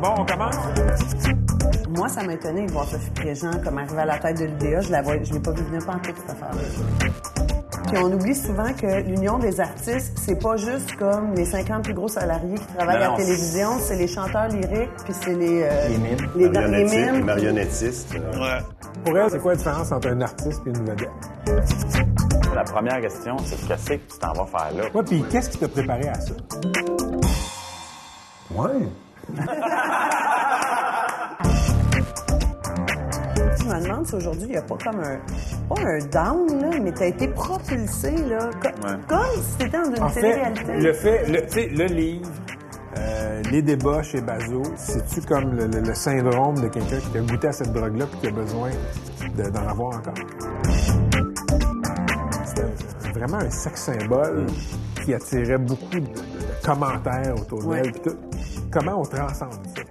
Bon, on commence? Moi, ça m'a étonné de voir Sophie Préjean comme arriver à la tête de l'UDA. Je la vois, je l'ai pas vu venir par toute cette affaire-là. Puis on oublie souvent que l'Union des artistes, c'est pas juste comme les 50 plus gros salariés qui travaillent Non, à la télévision, c'est les chanteurs lyriques, puis c'est les... euh, Les mimes. Les, les Marionnetti- mimes. Marionnettiste. euh, Ouais. Pour elle, c'est quoi la différence entre un artiste et une vedette? La première question, c'est qu'est-ce que tu t'en vas faire là? Ouais, puis qu'est-ce qui t'a préparé à ça? Ouais. Je me demande si aujourd'hui, il n'y a pas comme un... Pas un down, là, mais t'as été propulsé, là, co- Ouais. comme si t'étais dans une En fait, le fait, le, tu sais, le livre, euh, les débats chez Bazo, c'est-tu comme le, le- le syndrome de quelqu'un qui a goûté à cette drogue-là et qui a besoin de- d'en avoir encore? C'était vraiment un sexe symbole qui attirait beaucoup de, de- de commentaires autour Ouais. d'elle. tout. Comment on transcende ça?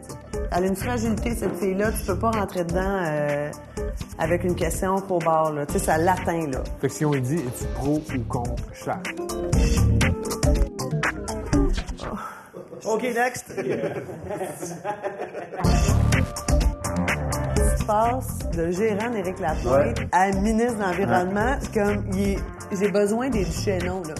Elle a une fragilité, cette fille-là. Tu peux pas rentrer dedans euh, avec une question pro bord, là. Tu sais, ça l'atteint, là. Fait que si on lui dit, es-tu pro ou contre Charles? OK, next. tu passes de gérant d'Éric Lapointe à ministre de l'Environnement, comme il est- j'ai besoin des Duchesneaux, là?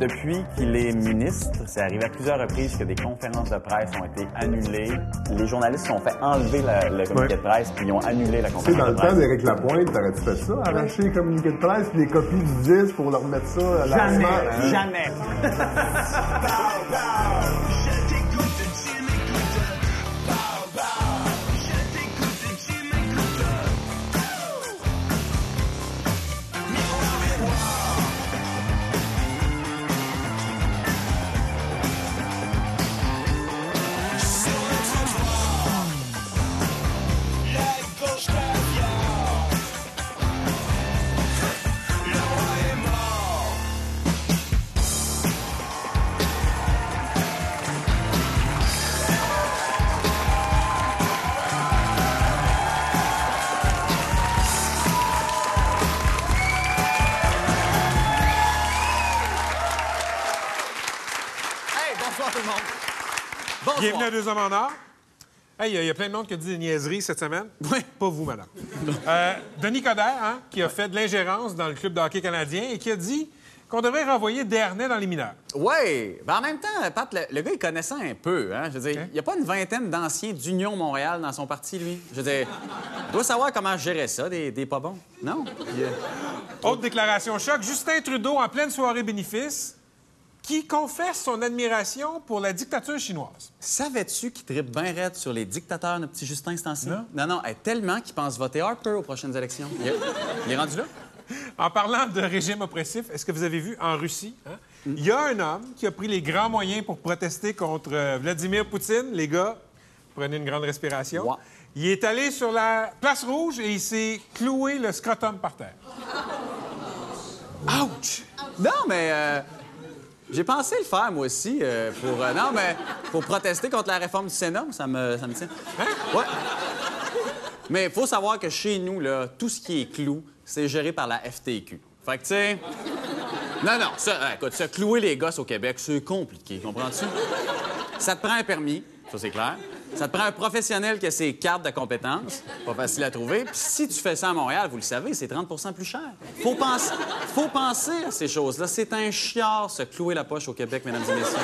Depuis qu'il est ministre, c'est arrivé à plusieurs reprises que des conférences de presse ont été annulées. Les journalistes se sont fait enlever le communiqué Ouais. de presse, puis ils ont annulé la Tu sais, conférence dans de le temps d'Éric Lapointe, t'aurais-tu fait ça? Arracher les communiqués de presse puis les copies du disque pour leur mettre ça à la Jamais, Hein? jamais. à Deux Hommes en Or. Hey, il y a- il y, a plein de monde qui a dit des niaiseries cette semaine. Oui. Pas vous, madame. Euh, Denis Coderre, hein, qui a fait de l'ingérence dans le club de hockey canadien et qui a dit qu'on devrait renvoyer Dernay dans les mineurs. Oui, ben en même temps, Pat, le, le gars, il connaissait un peu. Hein? Je veux dire, il n'y a pas une vingtaine d'anciens d'Union Montréal dans son parti, lui. Je veux dire, il doit savoir comment gérer ça, des, des pas bons. Non? Euh, Autre déclaration choc, Justin Trudeau en pleine soirée bénéfice qui confesse son admiration pour la dictature chinoise. Savais-tu qu'il tripe bien raide sur les dictateurs, notre petit Justin, temps-ci? Non. Non, non, tellement qu'il pense voter Harper aux prochaines élections. Il est, il est rendu là? En parlant de régime oppressif, est-ce que vous avez vu en Russie, hein, il y a un homme qui a pris les grands moyens pour protester contre euh, Vladimir Poutine. Les gars, prenez une grande respiration. Il est allé sur la place rouge et il s'est cloué le scrotum par terre. Ouch! Non, mais euh, j'ai pensé le faire, moi aussi, euh, pour... euh, non, mais pour protester contre la réforme du Sénat, ça me, ça me tient. Ouais. Mais il faut savoir que chez nous, là, tout ce qui est clou, c'est géré par la FTQ. Fait que, tu sais... Non, non, ça, euh, écoute, se clouer les gosses au Québec, c'est compliqué, comprends-tu? Ça te prend un permis, ça c'est clair. Ça te prend un professionnel qui a ses cartes de compétences, pas facile à trouver. Puis si tu fais ça à Montréal, vous le savez, c'est 30% plus cher. Faut penser, faut penser à ces choses-là. C'est un chiard se clouer la poche au Québec, mesdames et messieurs.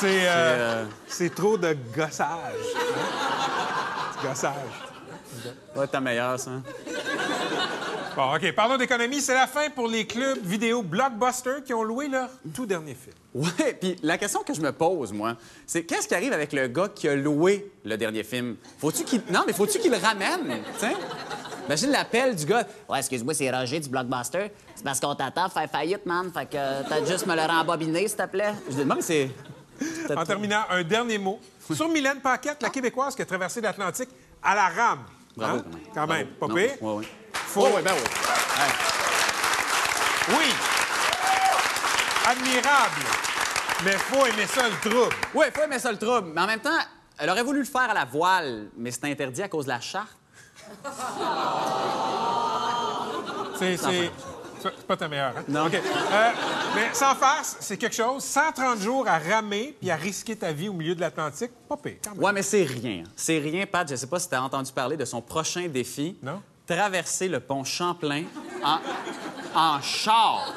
C'est euh, euh, c'est trop de gossage. hein? Gossage. Pas ta meilleure, ça. Bon, OK, parlons d'économie. C'est la fin pour les clubs vidéo Blockbuster qui ont loué leur tout dernier film. Ouais, puis la question que je me pose, moi, c'est qu'est-ce qui arrive avec le gars qui a loué le dernier film? Faut-tu qu'il... Non, mais faut-tu qu'il le ramène, tu sais? Imagine l'appel du gars. Ouais, excuse-moi, c'est Roger du Blockbuster. C'est parce qu'on t'attend à faire faillite, man. Fait que t'as juste me le rembobiner, s'il te plaît. Je lui demande, c'est... En terminant, un dernier mot. Sur Mylène Paquette, la Québécoise qui a traversé l'Atlantique à la rame. Bravo, Hein? quand même. Quand même, Bravo. pas Non, pire. ouais, ouais. Faut... Oh, ouais, ben oui. Oui. Admirable. Mais faut aimer ça le trouble. Oui, faut aimer ça le trouble. Mais en même temps, elle aurait voulu le faire à la voile, mais c'est interdit à cause de la charte. C'est pas ta meilleure, hein? Non. OK. Euh, Mais sans farce, c'est quelque chose. 130 jours à ramer puis à risquer ta vie au milieu de l'Atlantique, pas pire. Ouais, mais c'est rien. C'est rien, Pat. Je sais pas si tu as entendu parler de son prochain défi. Non. Traverser le pont Champlain en, en char.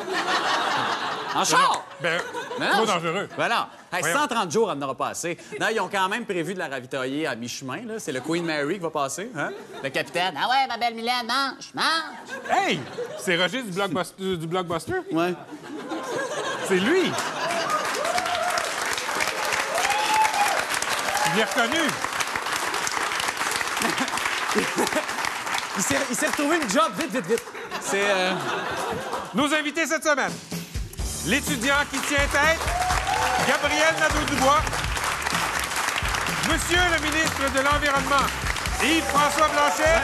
En char! Ben, Mais trop dangereux. Ben non. Hey, Voyons. 130 jours, elle n'aura pas assez. Non, ils ont quand même prévu de la ravitailler à mi-chemin. là. C'est le Queen Mary qui va passer. Hein? Le capitaine. Ah ouais, ma belle Mylène, mange, mange. Hey! C'est Roger du, blockbuster, du Blockbuster? Ouais. C'est lui! Je l'ai reconnu. Il s'est, retrouvé une job vite, vite, vite. C'est. euh, Nos invités cette semaine. L'étudiant qui tient tête, Gabriel Nadeau-Dubois. Monsieur le ministre de l'Environnement, Yves-François Blanchet.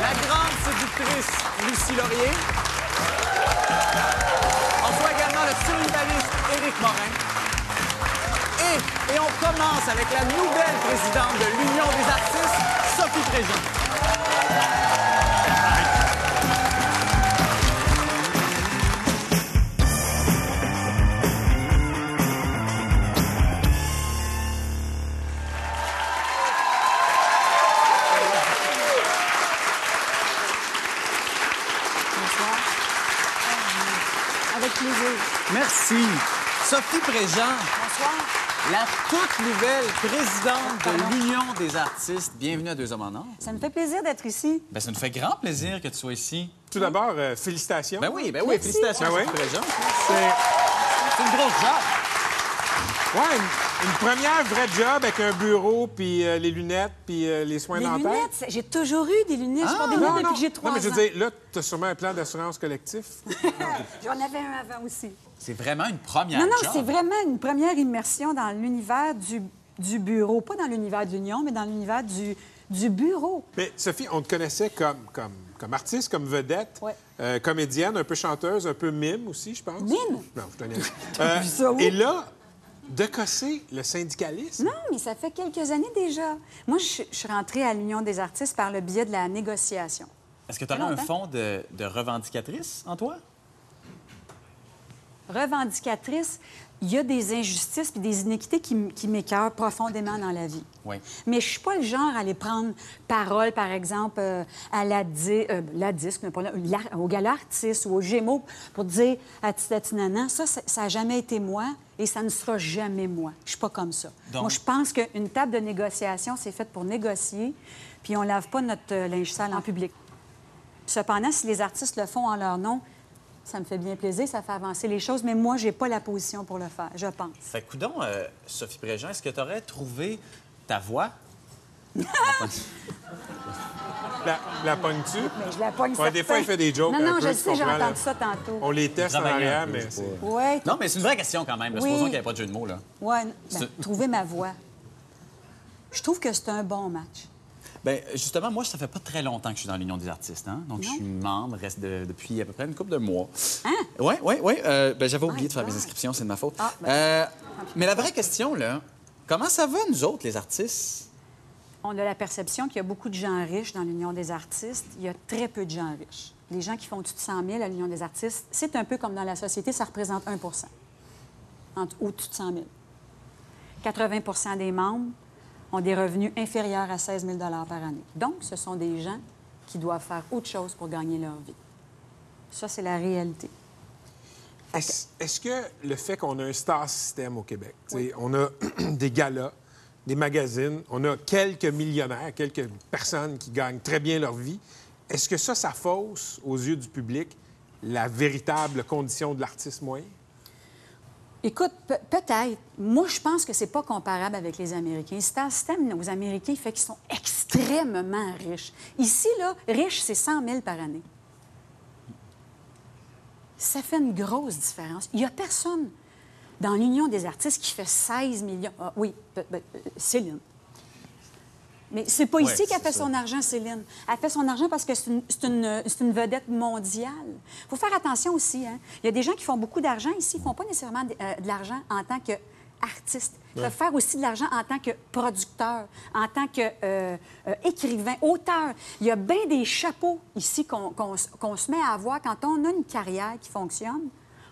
La grande séductrice Lucie Laurier. On voit également le survivaliste Éric Morin. Et, et on commence avec la nouvelle présidente de l'Union des artistes, Sophie Préjean. Avec plaisir. Merci. Sophie Préjean, Bonsoir. La toute nouvelle présidente de l'Union des artistes. Bienvenue à Deux Hommes en Or. Ça me fait plaisir d'être ici. Ben, ça nous fait grand plaisir que tu sois ici. Tout d'abord, euh, félicitations. Ben oui, ben oui, Merci. félicitations, Ben oui? Préjean. C'est C'est une grosse job. ouais, une, une première vraie job avec un bureau, puis euh, les lunettes, puis euh, les soins Les dentaires? lunettes, c'est- j'ai toujours eu des lunettes. je porte des lunettes depuis que j'ai trois non, mais je ans. veux dire, là, tu as sûrement un plan d'assurance collectif. J'en avais un avant aussi. C'est vraiment une première non, non, job. c'est vraiment une première immersion dans l'univers du, du bureau. Pas dans l'univers de l'Union, mais dans l'univers du, du bureau. Mais Sophie, on te connaissait comme, comme, comme artiste, comme vedette, Ouais. euh, comédienne, un peu chanteuse, un peu mime aussi, je pense. Mime? Non, je te. Euh? Et là, de casser le syndicalisme. Non, mais ça fait quelques années déjà. Moi, je, je suis rentrée à l'Union des artistes par le biais de la négociation. Est-ce que tu fait un fond de, de revendicatrice en toi? revendicatrice, il y a des injustices et des inéquités qui, m'écœurent profondément dans la vie. Oui. Mais je suis pas le genre à aller prendre parole, par exemple, euh, à la, di- euh, la disque, mais pas là, la- au gala artiste ou au Gémeaux pour dire à Titatinana, ça, ça n'a jamais été moi et ça ne sera jamais moi. Je suis pas comme ça. Donc- Moi, je pense qu'une table de négociation, c'est faite pour négocier, puis on lave pas notre euh, linge sale en public. Cependant, si les artistes le font en leur nom, ça me fait bien plaisir, ça fait avancer les choses, mais moi, j'ai pas la position pour le faire, je pense. Fait que, coudonc, euh, Sophie Préjean, est-ce que tu aurais trouvé ta voix? La, la pognes-tu? Mais je la pogne Ouais, des fois, il fait des jokes. Non, non, peu, je sais, j'ai entendu ça tantôt. On les teste en arrière, peu, mais Ouais, Non, mais c'est une vraie question quand même. Oui. Supposons qu'il n'y ait pas de jeu de mots. Là. ouais, ben, trouver ma voix. Je trouve que c'est un bon match. Ben, justement, moi, ça fait pas très longtemps que je suis dans l'Union des artistes. Hein? Donc, je suis membre reste de- depuis à peu près une couple de mois. Hein? Oui, oui, oui. ben, J'avais oublié My de faire mes inscriptions, c'est de ma faute. Ah, ben. Euh, mais la vraie question, là, comment ça va, nous autres, les artistes? On a la perception qu'il y a beaucoup de gens riches dans l'Union des artistes. Il y a très peu de gens riches. Les gens qui font au-dessus de 100 000 à l'Union des artistes, c'est un peu comme dans la société, ça représente 1 entre- au-dessus de 100 000. 80% des membres ont des revenus inférieurs à 16 000 par année. Donc, ce sont des gens qui doivent faire autre chose pour gagner leur vie. Ça, c'est la réalité. Est-ce que le fait qu'on a un star system au Québec, on a des galas, des magazines, on a quelques millionnaires, quelques personnes qui gagnent très bien leur vie, est-ce que ça, ça fausse aux yeux du public la véritable condition de l'artiste moyen? Écoute, pe- peut-être. Moi, je pense que c'est pas comparable avec les Américains. C'est un système aux Américains fait qu'ils sont extrêmement riches. Ici, là, riche, c'est 100 000 par année. Ça fait une grosse différence. Il y a personne dans l'Union des artistes qui fait 16 millions. Ah, oui, euh, Céline. Mais c'est pas Ouais, ici qu'elle fait ça. son argent, Céline. Elle fait son argent parce que c'est une, vedette mondiale. Il faut faire attention aussi. Hein? Il y a des gens qui font beaucoup d'argent ici, ils font pas nécessairement de, euh, de l'argent en tant qu'artiste. Ils peuvent faire aussi de l'argent en tant que producteur, en tant qu'écrivain, auteur. Il y a bien des chapeaux ici qu'on se met à avoir quand on a une carrière qui fonctionne.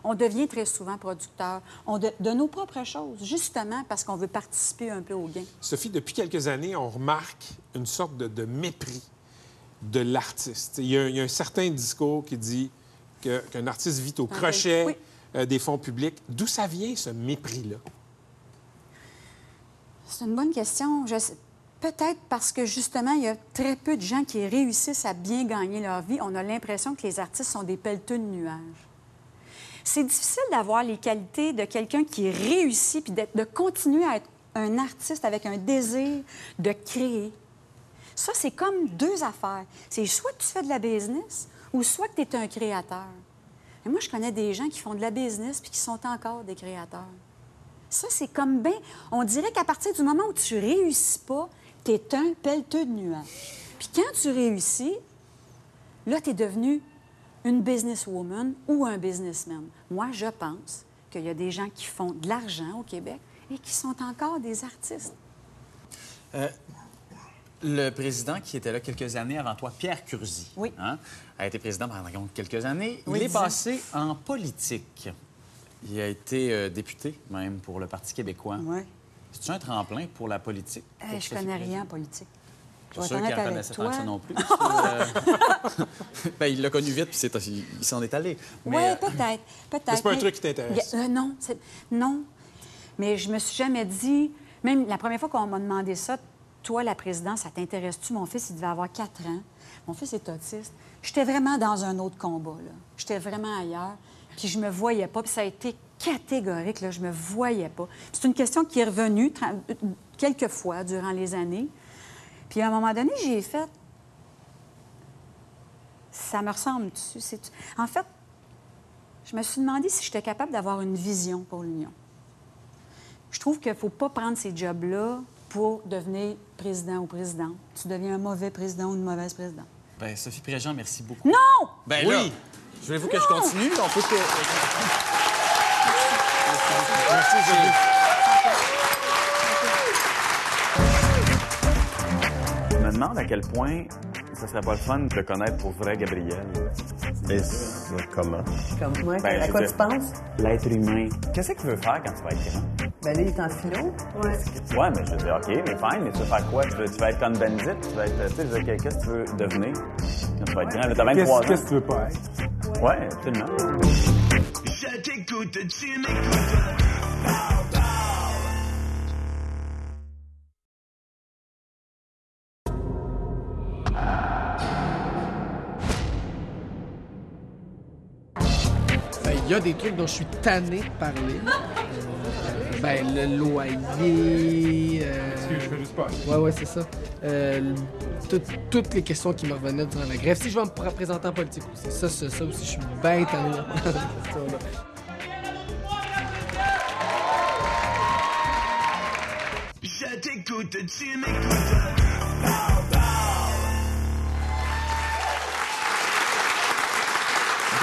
On devient très souvent producteur on de, de nos propres choses, justement parce qu'on veut participer un peu au gain. Sophie, depuis quelques années, on remarque une sorte de, de mépris de l'artiste. Il y, a, un- il y a un certain discours qui dit qu'un artiste vit au Ah, crochet oui. euh, des fonds publics. D'où ça vient, ce mépris-là? C'est une bonne question. Je Peut-être parce que justement, il y a très peu de gens qui réussissent à bien gagner leur vie. On a l'impression que les artistes sont des pelleteux de nuages. C'est difficile d'avoir les qualités de quelqu'un qui réussit puis de continuer à être un artiste avec un désir de créer. Ça, c'est comme deux affaires. C'est soit que tu fais de la business ou soit que tu es un créateur. Moi, je connais des gens qui font de la business puis qui sont encore des créateurs. Ça, c'est comme bien. On dirait qu'à partir du moment où tu réussis pas, tu es un pelleteux de nuages. Puis quand tu réussis, là, tu es devenu une businesswoman ou un businessman. Moi, je pense qu'il y a des gens qui font de l'argent au Québec et qui sont encore des artistes. Le président qui était là quelques années avant toi, Pierre Curzi, Oui. hein, a été président pendant quelques années. Oui, Il est passé en politique. Il a été euh, député, même, pour le Parti québécois. Oui. C'est-tu un tremplin pour la politique? Euh, pour je Sophie connais rien en politique. Je suis être sûr qu'il connaissait que ça non plus. Euh, ben, il l'a connu vite, puis c'est- il, il s'en est allé. Oui, euh, peut-être. Peut-être. Mais c'est pas un Mais- truc qui t'intéresse. Euh, non, c'est- non. Mais je me suis jamais dit, même la première fois qu'on m'a demandé ça, toi, la présidence, ça t'intéresse-tu? Mon fils, il devait avoir 4 ans. Mon fils est autiste. J'étais vraiment dans un autre combat, là. J'étais vraiment ailleurs. Puis je me voyais pas. Puis ça a été catégorique, là. Je me voyais pas. Puis C'est une question qui est revenue tra- quelques fois durant les années. Puis à un moment donné, j'ai fait... Ça me ressemble-tu? C'est- En fait, je me suis demandé si j'étais capable d'avoir une vision pour l'Union. Je trouve qu'il ne faut pas prendre ces jobs-là pour devenir président ou présidente. Tu deviens un mauvais président ou une mauvaise présidente. ben, Sophie Préjean, merci beaucoup. Non! Ben Oui. là, voulez-vous que je continue? On peut que... Je me demande à quel point ça serait pas le fun de le connaître pour vrai, Gabriel. Et comment? Comme moi, Ben, à quoi tu penses? L'être humain. Qu'est-ce que tu veux faire quand tu vas être grand? Ben là, il est en philo. Ouais. Ouais, mais je veux dire, OK, mais fine, mais tu veux faire quoi? Tu, veux, tu vas être comme Benzit? Tu vas être, tu sais, qu'est-ce que tu veux devenir? Quand tu vas être grand, là, t'as 23 Qu'est-ce ans. qu'est-ce que tu veux pas être? Ouais, absolument. Je t'écoute, tu m'écoutes. Il y a des trucs dont je suis tanné de parler. Euh, ben, le loyer. euh, Je fais juste pas. Ouais, ouais, c'est ça. Euh, tout- toutes les questions qui me revenaient durant la grève. Si je vais me représenter en politique aussi, ça, ça, ça aussi, je suis bien tanné. Je t'écoute, tu m'écoutes.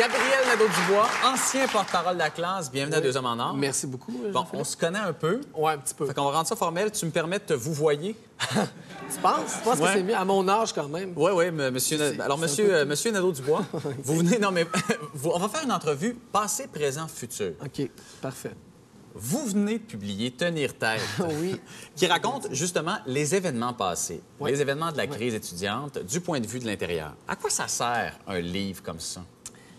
Gabriel Nadeau-Dubois, ancien porte-parole de la classe. Bienvenue à Deux Hommes en Or. Merci beaucoup. Bon, on se connaît un peu. Ouais, un petit peu. Fait qu'on va rendre ça formel. Tu me permets de te vous voyer? Tu penses? Penses Ouais. que c'est mieux à mon âge quand même? Oui, oui, monsieur. Alors, monsieur, euh, monsieur Nadeau-Dubois, vous venez. Non, mais on va faire une entrevue passé, présent, futur. OK, parfait. Vous venez de publier Tenir tête, Oui. qui raconte justement les événements passés, Oui. les événements de la crise étudiante du point de vue de l'intérieur. À quoi ça sert un livre comme ça?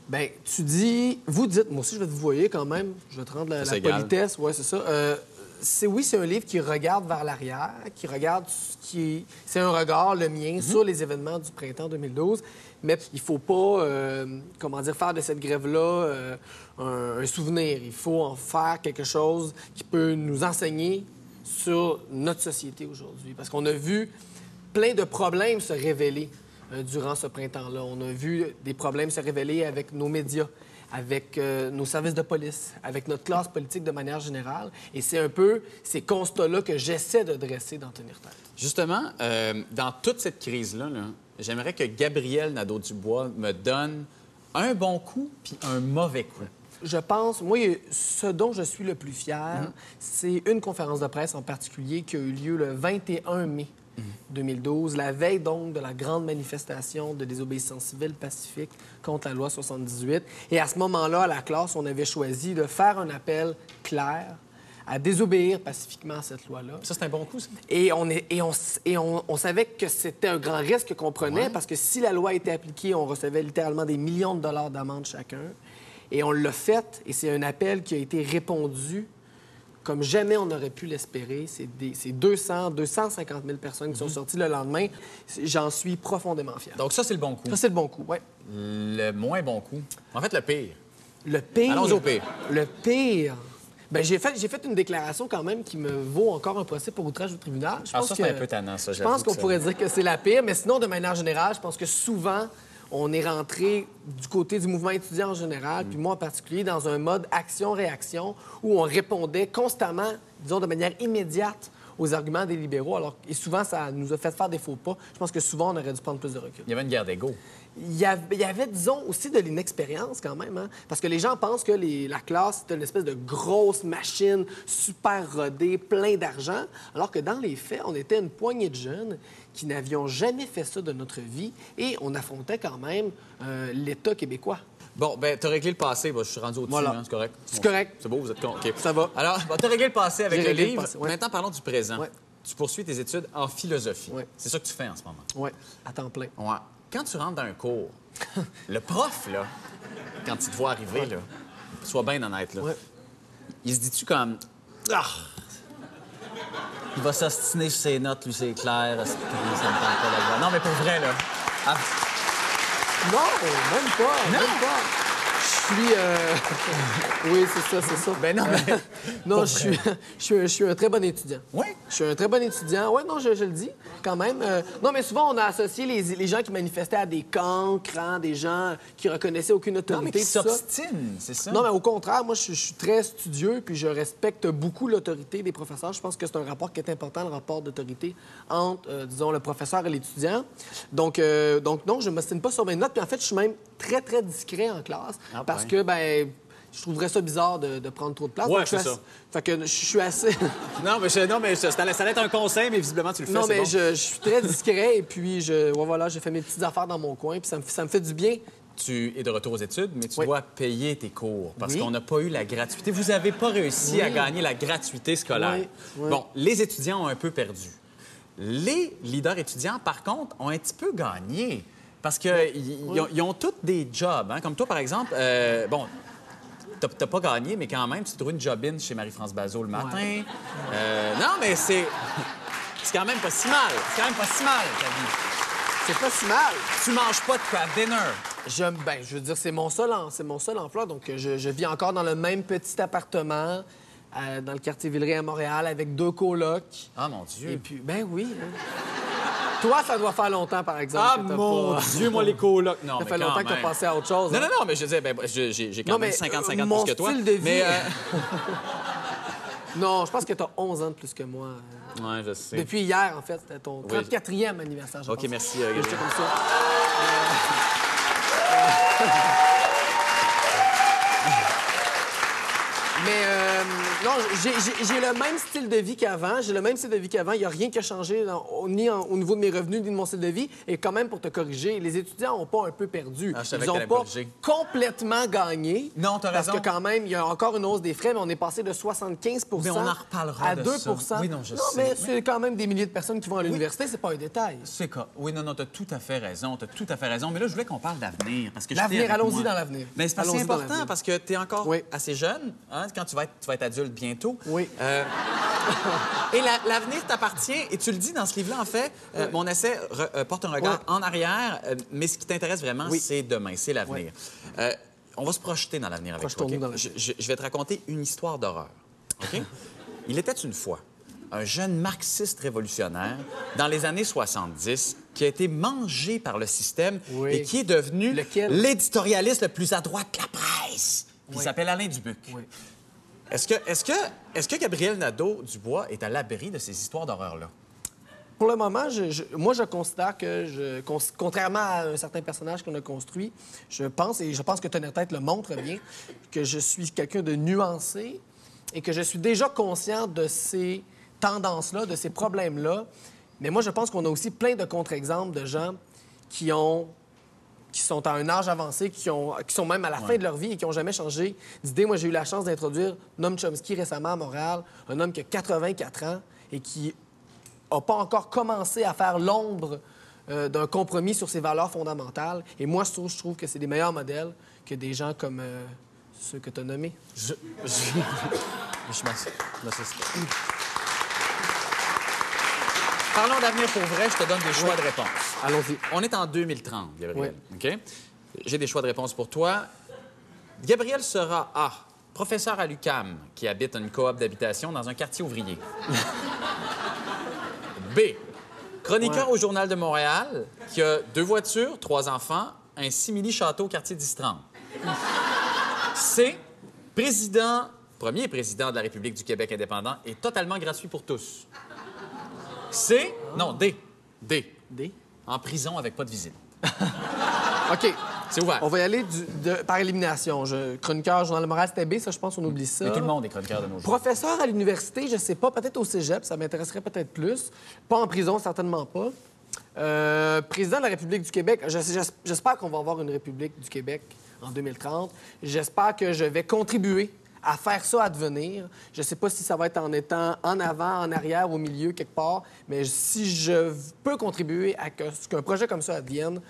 Ben, tu dis, vous dites, moi aussi je vais te vous voyer quand même, je vais te rendre la, politesse, ouais, c'est ça. Euh, c'est oui, c'est un livre qui regarde vers l'arrière, qui regarde ce qui est, c'est un regard le mien sur les événements du printemps 2012, mais il faut pas, euh, comment dire, faire de cette grève-là euh, un, un souvenir. Il faut en faire quelque chose qui peut nous enseigner sur notre société aujourd'hui, parce qu'on a vu plein de problèmes se révéler durant ce printemps-là. On a vu des problèmes se révéler avec nos médias, avec euh, nos services de police, avec notre classe politique de manière générale. Et c'est un peu ces constats-là que j'essaie de dresser dans Tenir tête. Justement, euh, dans toute cette crise-là, là, j'aimerais que Gabriel Nadeau-Dubois me donne un bon coup puis un mauvais coup. Je pense, moi, ce dont je suis le plus fier, c'est une conférence de presse en particulier qui a eu lieu le 21 mai 2012, la veille donc de la grande manifestation de désobéissance civile pacifique contre la loi 78. Et à ce moment-là, à la classe, on avait choisi de faire un appel clair à désobéir pacifiquement à cette loi-là. Ça, c'est un bon coup, ça. Et on, est, et on, et on, on savait que c'était un grand risque qu'on prenait parce que si la loi était appliquée, on recevait littéralement des millions de dollars d'amende chacun. Et on l'a fait, et c'est un appel qui a été répondu comme jamais on aurait pu l'espérer. C'est des- c'est 200, 250 000 personnes qui sont sorties le lendemain. J'en suis profondément fier. Donc, ça, c'est le bon coup. Ça, c'est le bon coup, oui. Le moins bon coup. En fait, le pire. Le pire. Allons au pire. Le pire. Ben, j'ai fait, une déclaration quand même qui me vaut encore un procès pour outrage au tribunal. Je Ah, pense ça, c'est que- un peu tannant, ça, Je j'avoue pense que qu'on pourrait dire que c'est la pire, mais sinon, de manière générale, je pense que souvent, on est rentré du côté du mouvement étudiant en général, puis moi en particulier, dans un mode action-réaction où on répondait constamment, disons, de manière immédiate aux arguments des libéraux. Alors, et souvent, ça nous a fait faire des faux pas. Je pense que souvent, on aurait dû prendre plus de recul. Il y avait une guerre d'ego. Il y, avait, il y avait, disons, aussi de l'inexpérience quand même. hein. Parce que les gens pensent que les- la classe, c'est une espèce de grosse machine super rodée, plein d'argent. Alors que dans les faits, on était une poignée de jeunes qui n'avions jamais fait ça de notre vie et on affrontait quand même euh, l'État québécois. Bon, ben, t'as réglé le passé. Bon, je suis rendu au-dessus, Voilà. hein, c'est correct. C'est correct. C'est beau, vous êtes con. OK. Ça va. Alors, t'as réglé le passé avec le livre. passé, ouais. Maintenant, parlons du présent. Ouais. Tu poursuis tes études en philosophie. Ouais. C'est ça que tu fais en ce moment. Oui, à temps plein. Ouais. Quand tu rentres dans un cours, le prof, là, quand il te voit arriver, là, sois bien honnête, là, Ouais. il se dit-tu comme... Ah! Il va s'ostiner sur ses notes, lui, c'est clair. Ça me tente pas. Non, mais pour vrai, là. Ah, Non, même pas, même pas. Suis... euh, oui, c'est ça, c'est ça. ben non, mais... Non, je suis, je, suis, je suis un très bon étudiant. Oui? Je suis un très bon étudiant. Oui, non, je, je le dis, quand même. Euh, non, mais souvent, on a associé les, les gens qui manifestaient à des cancres, hein, des gens qui reconnaissaient aucune Non, autorité. mais qui ça. s'obstine, c'est ça? Non, mais au contraire, moi, je, je suis très studieux, puis je respecte beaucoup l'autorité des professeurs. Je pense que c'est un rapport qui est important, le rapport d'autorité entre, euh, disons, le professeur et l'étudiant. Donc, euh, donc, non, je ne m'ostine pas sur mes notes. Puis en fait, je suis même très, très discret en classe, Ah, parce ouais. que, ben je trouverais ça bizarre de, de prendre trop de place. Ouais, c'est assez- ça. Fait que je suis assez... Non, mais, je, non, mais ça, ça allait être un conseil, mais visiblement, tu le fais, non, mais bon. je, je suis très discret, et puis, je, ouais, voilà, j'ai fait mes petites affaires dans mon coin, puis ça me, ça me fait du bien. Tu es de retour aux études, mais tu Oui. dois payer tes cours parce Oui. qu'on n'a pas eu la gratuité. Vous n'avez pas réussi à gagner la gratuité scolaire. Bon, les étudiants ont un peu perdu. Les leaders étudiants, par contre, ont un petit peu gagné parce qu'ils ont, tous des jobs. hein. Comme toi, par exemple, euh, bon, t'as pas gagné, mais quand même, tu trouves une job-in chez Marie-France Bazot le matin. Euh, non, mais c'est... C'est quand même pas si mal. C'est quand même pas si mal, ta vie. C'est pas si mal. Tu manges pas de craft dinner. Je, ben, je veux dire, c'est mon seul, en- c'est mon seul emploi. Donc, je, je vis encore dans le même petit appartement euh, dans le quartier Villeray à Montréal avec deux colocs. Ah, mon Dieu. Et puis, ben oui. hein. Toi, ça doit faire longtemps, par exemple. Ah, mon pas- Dieu, moi, les colocs. Non, Ça mais fait longtemps que t'as même. passé à autre chose. Non, hein. non, non, mais je disais, ben, je- j'ai quand Non, même mais, 50-50 euh, mon plus que toi. de vie- Mais, euh, Non, je pense que t'as 11 ans de plus que moi. ouais, je sais. Depuis hier, en fait, c'était ton Oui. 34e anniversaire, je OK, pense. merci, euh, comme ça. non, j'ai- le même style de vie qu'avant. J'ai le même style de vie qu'avant. Il n'y a rien qui a changé dans- ni en- au niveau de mes revenus ni de mon style de vie. Et quand même, pour te corriger, les étudiants n'ont pas un peu perdu. Ah, Ils n'ont pas complètement gagné. Non, t'as Parce raison. que quand même, il y a encore une hausse des frais, mais on est passé de 75% Mais on en reparlera à de 2 ça. Oui, non, je sais. mais c'est quand même des milliers de personnes qui vont à l'université. C'est pas un détail. C'est quoi? Oui, non, non, t'as tout à fait raison. Tout à fait raison. Mais là, je voulais qu'on parle d'avenir. parce L'avenir, allons-y dans l'avenir. Mais c'est parce important parce que t'es encore Oui. assez jeune. Hein, quand tu vas, être, tu vas être adulte bientôt. Oui. Euh, et la- l'avenir t'appartient. Et tu le dis dans ce livre-là, en fait. euh, mon essai re- euh, porte un regard Oui. en arrière. mais ce qui t'intéresse vraiment, Oui. c'est demain, c'est l'avenir. On va se projeter dans l'avenir avec toi. Dans. Je, vais te raconter une histoire d'horreur. OK? Il était une fois un jeune marxiste révolutionnaire dans les années 70 qui a été mangé par le système Oui. et qui est devenu l'éditorialiste le plus à droite de la presse. Il Oui. s'appelle Alain Dubuc. Oui. Est-ce que, est que, est que Gabriel Nadeau-Dubois est à l'abri de ces histoires d'horreur-là? Pour le moment, moi, je considère que, contrairement à un certain personnage qu'on a construit, je pense, et je pense que Tonnerre Tête le montre bien, que je suis quelqu'un de nuancé et que je suis déjà conscient de ces tendances-là, de ces problèmes-là. Mais moi, je pense qu'on a aussi plein de contre-exemples de gens qui ont qui sont à un âge avancé, qui, ont, qui sont même à la fin de leur vie et qui n'ont jamais changé d'idée. Moi, j'ai eu la chance d'introduire Noam Chomsky récemment à Montréal, un homme qui a 84 ans et qui n'a pas encore commencé à faire l'ombre euh, d'un compromis sur ses valeurs fondamentales. Et moi, je trouve, je trouve que c'est des meilleurs modèles que des gens comme euh, ceux que tu as nommés. Je, je, je. Parlons d'avenir pour vrai, je te donne des choix de réponse. Allons-y. On est en 2030, Gabriel. OK? J'ai des choix de réponse pour toi. Gabriel sera A. Professeur à l'UCAM qui habite une coop d'habitation dans un quartier ouvrier. B. Chroniqueur au Journal de Montréal qui a deux voitures, trois enfants, un simili-château au quartier d'Istran. C. Président, premier président de la République du Québec indépendant et totalement gratuit pour tous. C? Non, D. D. D. En prison avec pas de visite. OK. C'est ouvert. On va y aller du- de- par élimination. Je, chroniqueur, Journal de Montréal, c'était B, ça, je pense qu'on oublie ça. Mais tout le monde est chroniqueur de nos jours. Professeur à l'université, je sais pas, peut-être au cégep, ça m'intéresserait peut-être plus. Pas en prison, certainement pas. Euh, président de la République du Québec, je- j'es- j'espère qu'on va avoir une République du Québec en 2030. J'espère que je vais contribuer à faire ça advenir. Je sais pas si ça va être en étant en avant, en arrière, au milieu, quelque part, mais si je peux contribuer à que- ce qu'un projet comme ça advienne,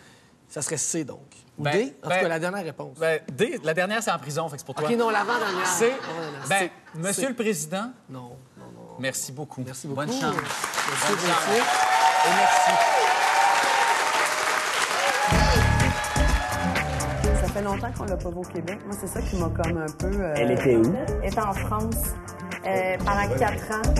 ça serait C, donc. Ou Ben, D, en ben- tout cas, la dernière réponse. Ben, D, la dernière, c'est en prison, fait que c'est pour toi. OK, non, l'avant-dernière. L'avant-dernière. ben, C. Monsieur C. le Président, Non, non, non. merci beaucoup. Merci beaucoup. Bonne chance. Merci, Bonne chance. merci. Et merci. Longtemps qu'on l'a pas vu au Québec. Moi, c'est ça qui m'a comme un peu... euh, Elle était où? Elle était en France euh, pendant quatre ans.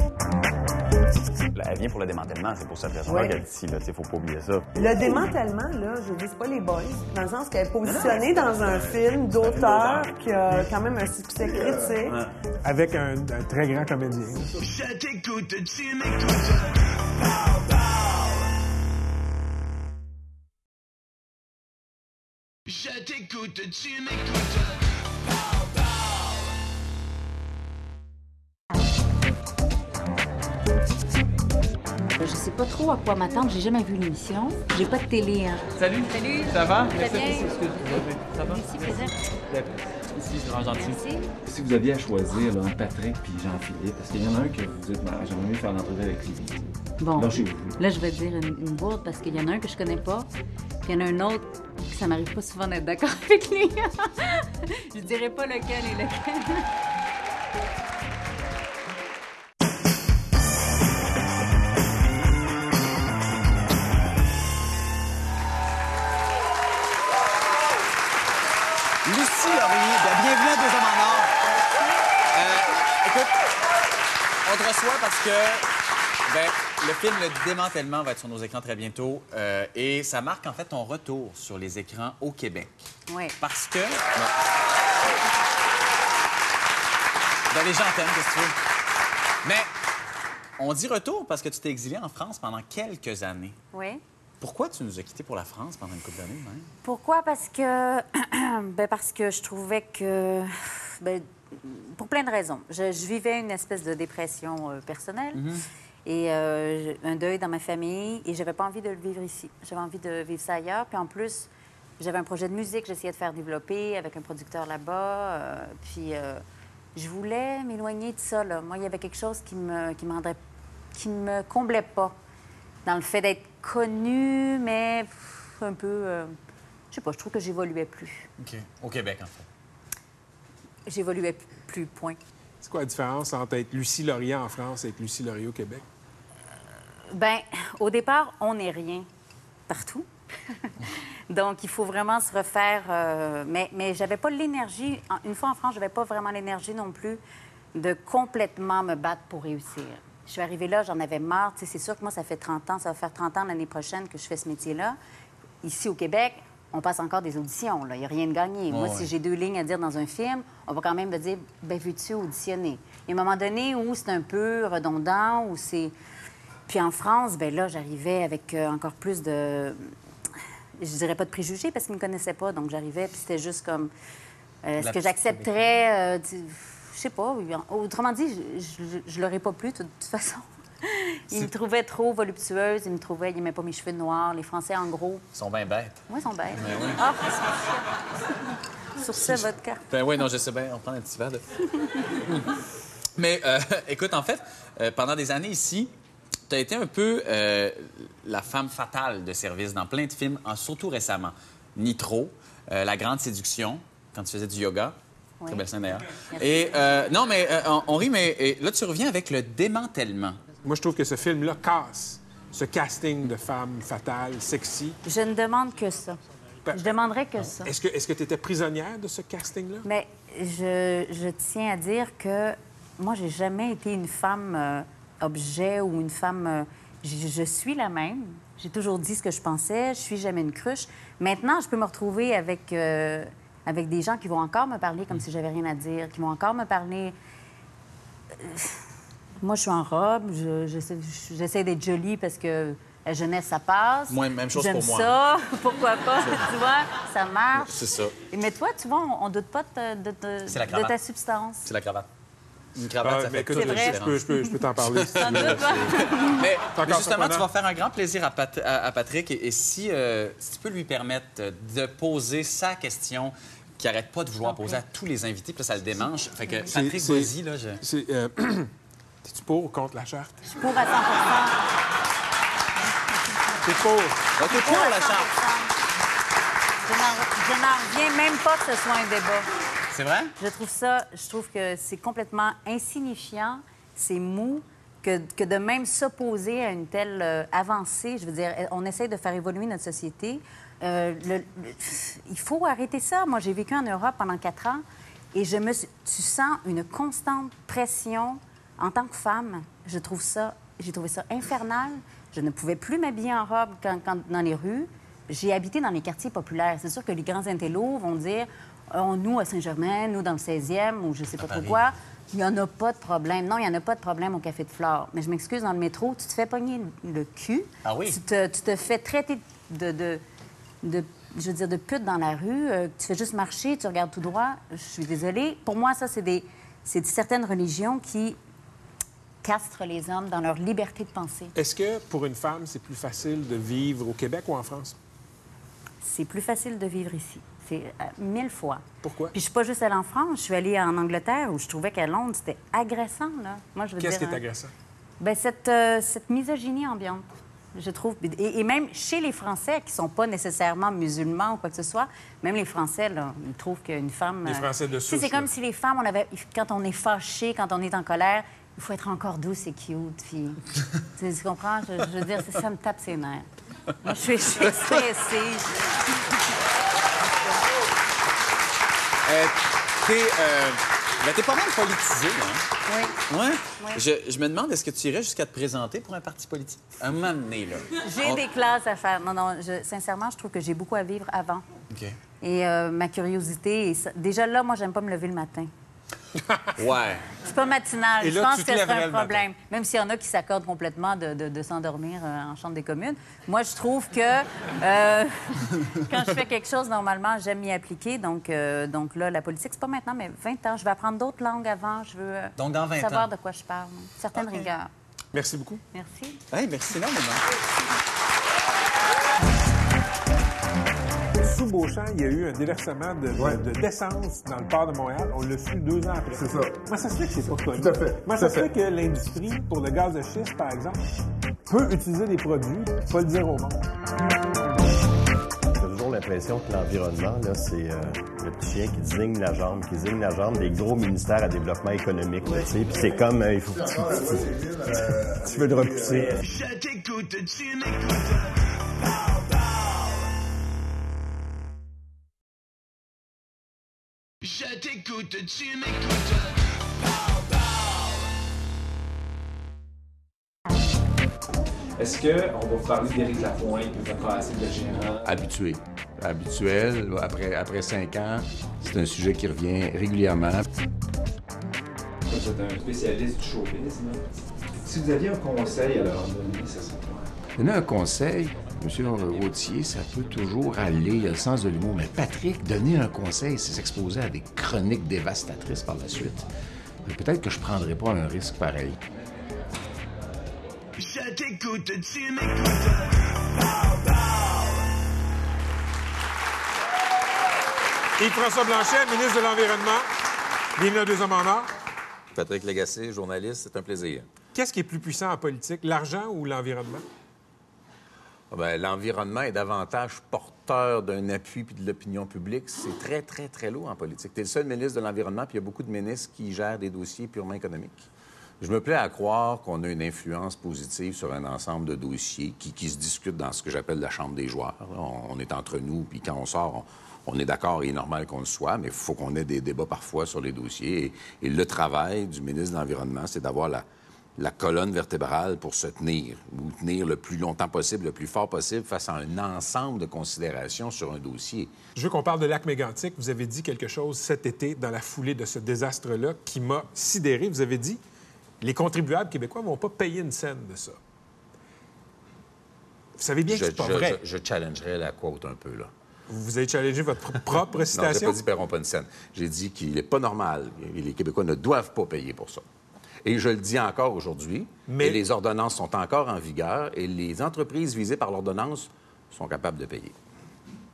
Là, elle vient pour le démantèlement, c'est pour cette raison-là Ouais. qu'elle est ici, là. Tu sais, faut pas oublier ça. Le démantèlement, là, je dis, c'est pas les boys, dans le sens qu'elle est positionnée dans un film d'auteur qui a quand même un succès critique. Avec un, un très grand comédien. Je t'écoute, tu m'écoutes. Tu m'écoutes. Je sais pas trop à quoi m'attendre. J'ai jamais vu l'émission. J'ai pas de télé. Hein. Salut. Salut. Ça va? Merci. Ça va? Merci, plaisir. Ici, c'est vraiment gentil. Merci. Si vous aviez à choisir là, entre Patrick puis Jean-Philippe, parce qu'il y en a un que vous dites, Ben, j'aimerais mieux faire l'entrevue avec lui. Bon. Lâchez-vous. Là, je vais te dire une, une bourde parce qu'il y en a un que je connais pas, puis il y en a un autre que ça m'arrive pas souvent d'être d'accord avec lui. je dirais pas lequel est lequel. On te reçoit parce que ben, le film Le Démantèlement va être sur nos écrans très bientôt euh, et ça marque en fait ton retour sur les écrans au Québec. Oui. Parce que... Ben, les gens t'aiment, qu'est-ce que tu veux? Mais on dit retour parce que tu t'es exilé en France pendant quelques années. Oui. Pourquoi tu nous as quittés pour la France pendant une couple d'années même? Pourquoi? Parce que, ben parce que je trouvais que, ben, pour plein de raisons. Je, je vivais une espèce de dépression euh, personnelle et euh, un deuil dans ma famille et j'avais pas envie de le vivre ici. J'avais envie de vivre ça ailleurs. Puis en plus, j'avais un projet de musique, j'essayais de faire développer avec un producteur là-bas. euh, puis je voulais m'éloigner de ça. Là. Moi, il y avait quelque chose qui me, qui me rendrait, qui me comblait pas dans le fait d'être connue, mais pff, un peu, euh, je sais pas, je trouve que j'évoluais plus. OK. Au Québec, en fait. J'évoluais plus, point. C'est quoi la différence entre être Lucie Laurier en France et être Lucie Laurier au Québec? Ben, au départ, on n'est rien partout. Donc, il faut vraiment se refaire. euh, mais mais j'avais pas l'énergie. Une fois en France, j'avais pas vraiment l'énergie non plus de complètement me battre pour réussir. Je suis arrivée là, j'en avais marre. C'est sûr que moi, ça fait 30 ans, ça va faire 30 ans l'année prochaine que je fais ce métier-là. Ici, au Québec, on passe encore des auditions. là. Il n'y a rien de gagné. Moi, si j'ai deux lignes à dire dans un film, on va quand même me dire, ben veux-tu auditionner? Il y a un moment donné où c'est un peu redondant, où c'est... Puis en France, ben là, j'arrivais avec euh, encore plus de... Je dirais pas de préjugés parce qu'ils me connaissaient pas, donc j'arrivais, puis c'était juste comme... euh, Est-ce que j'accepterais... euh, tu- je sais pas. Autrement dit, je, je, je l'aurais pas plu, de toute façon. Il me trouvait trop voluptueuse, il me trouvait, il n'aimait pas mes cheveux noirs. Les Français, en gros, Ils sont bien bêtes. moi, ils sont bêtes. Ben oui. Ah, sur ce, vodka. Ben oui, non, je sais bien. On prend un petit verre de... Mais euh, écoute, en fait, euh, pendant des années ici, tu as été un peu euh, la femme fatale de service dans plein de films, en- surtout récemment. Nitro, La Grande Séduction, quand tu faisais du yoga. Oui. Très belle scène d'ailleurs. Et non, mais on, on rit, mais et là, tu reviens avec le démantèlement. Moi, je trouve que ce film-là casse ce casting de femmes fatales, sexy. Je ne demande que ça. Ben, Je demanderais que ça. Est-ce que tu étais prisonnière de ce casting-là? Mais je, je tiens à dire que moi, j'ai jamais été une femme euh, objet ou une femme. euh, je, je suis la même. J'ai toujours dit ce que je pensais. Je suis jamais une cruche. Maintenant, je peux me retrouver avec, euh, avec des gens qui vont encore me parler comme si j'avais rien à dire, qui vont encore me parler. Euh, Moi, je suis en robe. je- J'essaie d'être jolie parce que la jeunesse, ça passe. Moi, même chose J'aime pour moi. ça. Pourquoi pas? tu vois, ça marche. C'est ça. Mais toi, tu vois, on, on doute pas de, ta- de, de- C'est la de cravate. ta substance. C'est la cravate. Une cravate, Ah, ça fait la je, peux, je peux- je peux t'en parler. si Mais, mais justement, tu vas faire un grand plaisir à, Pat- à- à Patrick. Et, et si, euh, si tu peux lui permettre euh, de poser sa question qu'il n'arrête pas de vouloir poser à tous les invités, puis là, ça le démange. Fait que C'est- Patrick, vas-y, là. Je... T'es-tu pour ou contre la charte? Je suis pour à 100 T'es pour. Ah, t'es pour la charte. Je n'en- reviens même pas que ce soit un débat. C'est vrai? Je trouve ça, je trouve que c'est complètement insignifiant, c'est mou, que, que de même s'opposer à une telle euh, avancée. Je veux dire, on essaie de faire évoluer notre société. Euh, le- le- il faut arrêter ça. Moi, j'ai vécu en Europe pendant quatre ans et je me tu sens une constante pression en tant que femme. Je trouve ça, j'ai trouvé ça infernal. Je ne pouvais plus m'habiller en robe quand, quand- dans les rues. J'ai habité dans les quartiers populaires. C'est sûr que les grands intellos vont dire Oh, nous, à Saint-Germain, nous, dans le 16e, ou je sais pas trop quoi, il n'y en a pas de problème. Non, il n'y en a pas de problème au Café de Flore. Mais je m'excuse, dans le métro, tu te fais pogner le cul. Ah oui? Tu te, tu te fais traiter de, de, de- je veux dire, de pute dans la rue. euh, tu fais juste marcher, tu regardes tout droit. Je suis désolée. Pour moi, ça, c'est des, c'est certaines religions qui castrent les hommes dans leur liberté de penser. Est-ce que pour une femme, c'est plus facile de vivre au Québec ou en France? C'est plus facile de vivre ici. C'est euh, mille fois. Pourquoi? Puis je suis pas juste allée en France, je suis allée en Angleterre où je trouvais qu'à Londres, c'était agressant, là. Moi, je veux Qu'est-ce qui est hein, agressant? Ben, cette, euh, cette misogynie ambiante, je trouve. Et, et même chez les Français, qui sont pas nécessairement musulmans ou quoi que ce soit, même les Français, là, ils trouvent qu'une femme... Les euh, Français de souche, C'est comme si les femmes, on avait, quand on est fâché, quand on est en colère, il faut être encore douce et cute. Tu, sais, tu comprends? Je, je veux dire, ça, ça me tape ses nerfs. Moi, je suis, je suis stressée. Euh, t'es, euh, ben, t'es pas mal politisé, hein? Oui. Ouais? Oui. Je, je me demande, est-ce que tu irais jusqu'à te présenter pour un parti politique? Un moment donné, là. J'ai On- des classes à faire. Non, non, je- sincèrement, je trouve que j'ai beaucoup à vivre avant. OK. Et euh, ma curiosité, et ça- déjà là, moi, j'aime pas me lever le matin. Ouais. Je suis pas matinale. Et je pense que c'est un problème. Même s'il y en a qui s'accordent complètement de, de- de s'endormir euh, en chambre des communes. Moi, je trouve que euh, quand je fais quelque chose, normalement, j'aime m'y appliquer. Donc, euh, donc là, la politique, c'est pas maintenant, mais 20 ans. Je vais apprendre d'autres langues avant. Je veux euh, Donc, dans 20 savoir ans. de quoi je parle. Certaines rigueurs. Merci beaucoup. Merci. Hey, merci énormément. Sous Beauchamp, il y a eu un déversement de, de- de- d'essence dans le port de Montréal. On l'a su deux ans après. C'est ça. Moi, ça se fait que c'est pas connu? Tout à fait. Moi, ça se fait fait. que l'industrie, pour le gaz de schiste, par exemple, peut utiliser des produits, pas le dire au monde? J'ai toujours l'impression que l'environnement, là, c'est euh, le petit chien qui désigne la jambe, qui désigne la jambe des gros ministères à développement économique. tu sais. Puis c'est comme, euh, il faut que tu, tu- tu veux le repousser. Je t'écoute, tu m'écoutes. Je t'écoute, tu m'écoutes. Est-ce qu'on va vous parler d'Éric Lapointe, de passé de gérant? habitué, habituel. Après, après cinq ans, c'est un sujet qui revient régulièrement. Vous êtes un spécialiste du showbiz. Si vous aviez un conseil à leur donner, ça serait quoi? Donner un conseil, M. Routier, ça peut toujours aller, il y a le sens de l'humour. Mais Patrick, donner un conseil, c'est s'exposer à des chroniques dévastatrices par la suite. Peut-être que je ne prendrais pas un risque pareil. t'écoute, tu m'écoutes. Yves-François Blanchet, ministre de l'Environnement. Bienvenue à Deux Hommes en Or. Patrick Lagacé, journaliste, c'est un plaisir. Qu'est-ce qui est plus puissant en politique, l'argent ou l'environnement? Ah ben, L'environnement est davantage porteur d'un appui puis de l'opinion publique. C'est très, très, très lourd en politique. Tu es le seul ministre de l'Environnement, puis il y a beaucoup de ministres qui gèrent des dossiers purement économiques. Je me plais à croire qu'on a une influence positive sur un ensemble de dossiers qui, se discutent dans ce que j'appelle la chambre des joueurs. On, est entre nous, puis quand on sort, on, est d'accord, il est normal qu'on le soit, mais il faut qu'on ait des débats parfois sur les dossiers. Et le travail du ministre de l'Environnement, c'est d'avoir la, la colonne vertébrale pour se tenir, ou tenir le plus longtemps possible, le plus fort possible face à un ensemble de considérations sur un dossier. Je veux qu'on parle de lac mégantic. Vous avez dit quelque chose cet été dans la foulée de ce désastre-là qui m'a sidéré. Vous avez dit les contribuables québécois ne vont pas payer une scène de ça. Vous savez bien que je, c'est pas je- vrai. je- je challengerais la quote un peu, là. Vous avez challengé votre pr- propre Non, j'ai citation? pas dit paieront pas une scène. J'ai dit qu'il n'est pas normal. et Les Québécois ne doivent pas payer pour ça. Et je le dis encore aujourd'hui. Mais- Et les ordonnances sont encore en vigueur et les entreprises visées par l'ordonnance sont capables de payer.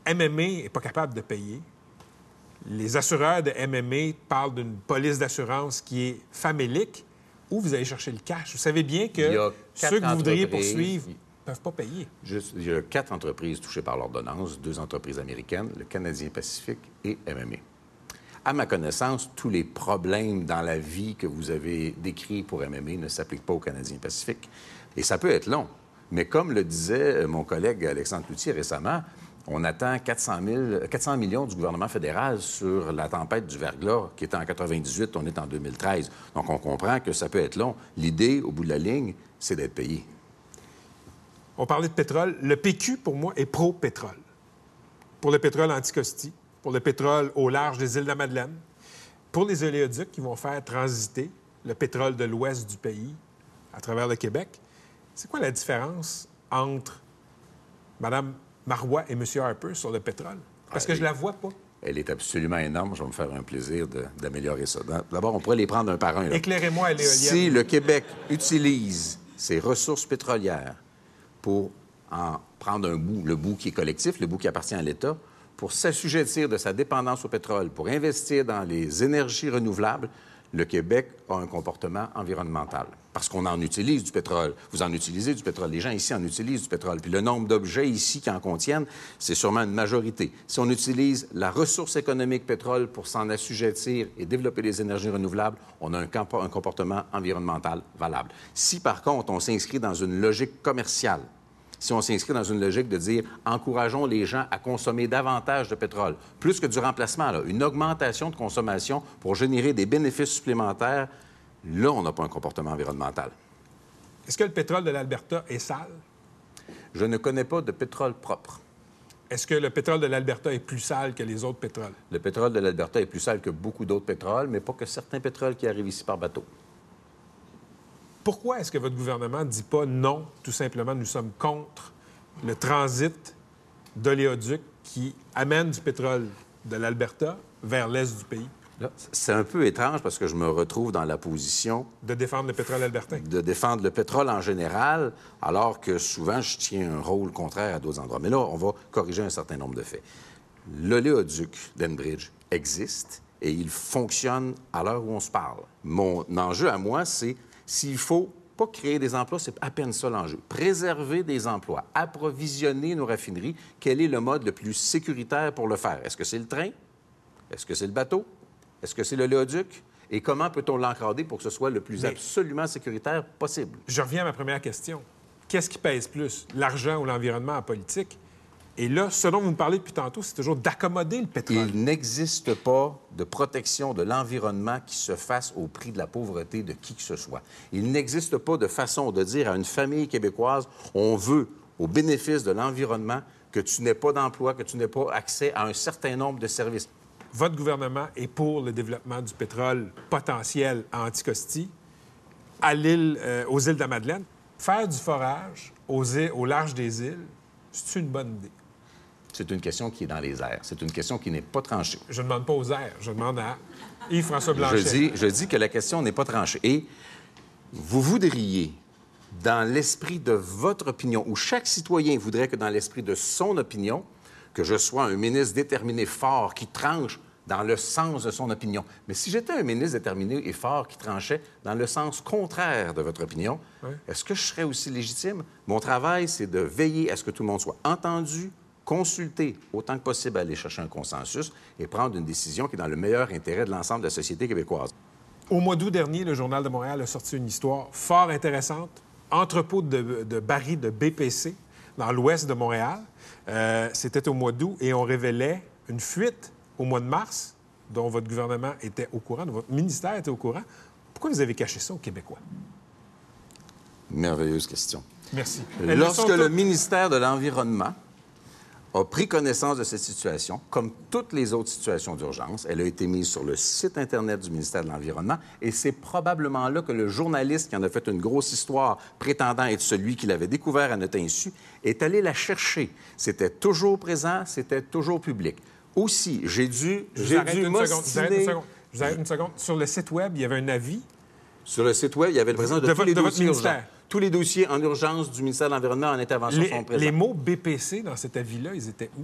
MMA n'est pas capable de payer. Les assureurs de MMA parlent d'une police d'assurance qui est famélique. Où vous allez chercher le cash? Vous savez bien que ceux que vous voudriez poursuivre ne peuvent pas payer. Juste, il y a quatre entreprises touchées par l'ordonnance, deux entreprises américaines, le Canadien Pacifique et MMA. À ma connaissance, tous les problèmes dans la vie que vous avez décrits pour MMA ne s'appliquent pas au Canadien Pacifique. Et ça peut être long. Mais comme le disait euh, mon collègue Alexandre Cloutier récemment, on attend 400, 000 400 millions du gouvernement fédéral sur la tempête du verglas, qui était en 98, on est en 2013. Donc, on comprend que ça peut être long. L'idée, au bout de la ligne, c'est d'être payé. On parlait de pétrole. Le PQ, pour moi, est pro-pétrole. Pour le pétrole anticosti, pour le pétrole au large des îles de la Madeleine, pour les oléoducs qui vont faire transiter le pétrole de l'ouest du pays à travers le Québec. C'est quoi la différence entre Mme Marois et M. Harper sur le pétrole? Parce que je la vois pas. Elle est absolument énorme. Je vais me faire un plaisir d'améliorer ça. D'abord, on pourrait les prendre un par un. Éclairez-moi à l'éolienne. Si le Québec utilise ses ressources pétrolières pour en prendre un bout, le bout qui est collectif, le bout qui appartient à l'État, pour s'assujettir de sa dépendance au pétrole, pour investir dans les énergies renouvelables, le Québec a un comportement environnemental. Parce qu'on en utilise du pétrole. Vous en utilisez du pétrole. Les gens ici en utilisent du pétrole. Puis le nombre d'objets ici qui en contiennent, c'est sûrement une majorité. Si on utilise la ressource économique pétrole pour s'en assujettir et développer les énergies renouvelables, on a un, un comportement environnemental valable. Si par contre on s'inscrit dans une logique commerciale, si on s'inscrit dans une logique de dire encourageons les gens à consommer davantage de pétrole, plus que du remplacement, là, une augmentation de consommation pour générer des bénéfices supplémentaires, là, on n'a pas un comportement environnemental. Est-ce que le pétrole de l'Alberta est sale? Je ne connais pas de pétrole propre. Est-ce que le pétrole de l'Alberta est plus sale que les autres pétroles? Le pétrole de l'Alberta est plus sale que beaucoup d'autres pétroles, mais pas que certains pétroles qui arrivent ici par bateau. Pourquoi est-ce que votre gouvernement ne dit pas non, tout simplement, nous sommes contre le transit d'oléoducs qui amène du pétrole de l'Alberta vers l'est du pays? C'est un peu étrange parce que je me retrouve dans la position De défendre le pétrole albertain. de défendre le pétrole en général, alors que souvent je tiens un rôle contraire à d'autres endroits. Mais là, on va corriger un certain nombre de faits. L'oléoduc d'Enbridge existe et il fonctionne à l'heure où on se parle. Mon enjeu à moi, c'est s'il faut pas créer des emplois, c'est à peine ça l'enjeu. Préserver des emplois, approvisionner nos raffineries, quel est le mode le plus sécuritaire pour le faire? Est-ce que c'est le train? Est-ce que c'est le bateau? Est-ce que c'est l'oléoduc? Et comment peut-on l'encadrer pour que ce soit le plus Mais- absolument sécuritaire possible? Je reviens à ma première question. Qu'est-ce qui pèse plus, l'argent ou l'environnement en politique? Et là, ce dont vous me parlez depuis tantôt, c'est toujours d'accommoder le pétrole. Il n'existe pas de protection de l'environnement qui se fasse au prix de la pauvreté de qui que ce soit. Il n'existe pas de façon de dire à une famille québécoise, on veut, au bénéfice de l'environnement, que tu n'aies pas d'emploi, que tu n'aies pas accès à un certain nombre de services. Votre gouvernement est pour le développement du pétrole potentiel à Anticosti, à l'île, euh, aux îles de la Madeleine. Faire du forage aux îles- au large des îles, c'est une bonne idée. C'est une question qui est dans les airs. C'est une question qui n'est pas tranchée. Je ne demande pas aux airs, je demande à Yves-François Blanchet. Je dis, je dis que la question n'est pas tranchée. Et vous voudriez dans l'esprit de votre opinion, où chaque citoyen voudrait que dans l'esprit de son opinion, que je sois un ministre déterminé, fort, qui tranche dans le sens de son opinion. Mais si j'étais un ministre déterminé et fort qui tranchait dans le sens contraire de votre opinion, est-ce que je serais aussi légitime? Mon travail, c'est de veiller à ce que tout le monde soit entendu, consulté, autant que possible aller chercher un consensus et prendre une décision qui est dans le meilleur intérêt de l'ensemble de la société québécoise. Au mois d'août dernier, le Journal de Montréal a sorti une histoire fort intéressante. Entrepôt de, de barils de BPC dans l'ouest de Montréal. Euh, C'était au mois d'août et on révélait une fuite au mois de mars dont votre gouvernement était au courant, dont votre ministère était au courant. Pourquoi vous avez caché ça aux Québécois? Merveilleuse question. Merci. Lorsque le ministère de l'Environnement a pris connaissance de cette situation, comme toutes les autres situations d'urgence, elle a été mise sur le site Internet du ministère de l'Environnement et c'est probablement là que le journaliste qui en a fait une grosse histoire prétendant être celui qui l'avait découvert à notre insu est allé la chercher. C'était toujours présent, c'était toujours public. Aussi, j'ai dû, j'ai dû une seconde. Une m'ostiner- seconde. Je vous arrête une seconde. Sur le site Web, il y avait un avis. Sur le site Web, il y avait le présent de, De tous votre- les de votre dossiers ministère. urgents. Tous les dossiers en urgence du ministère de l'Environnement en intervention Les, sont présents. les mots BPC dans cet avis-là, ils étaient où?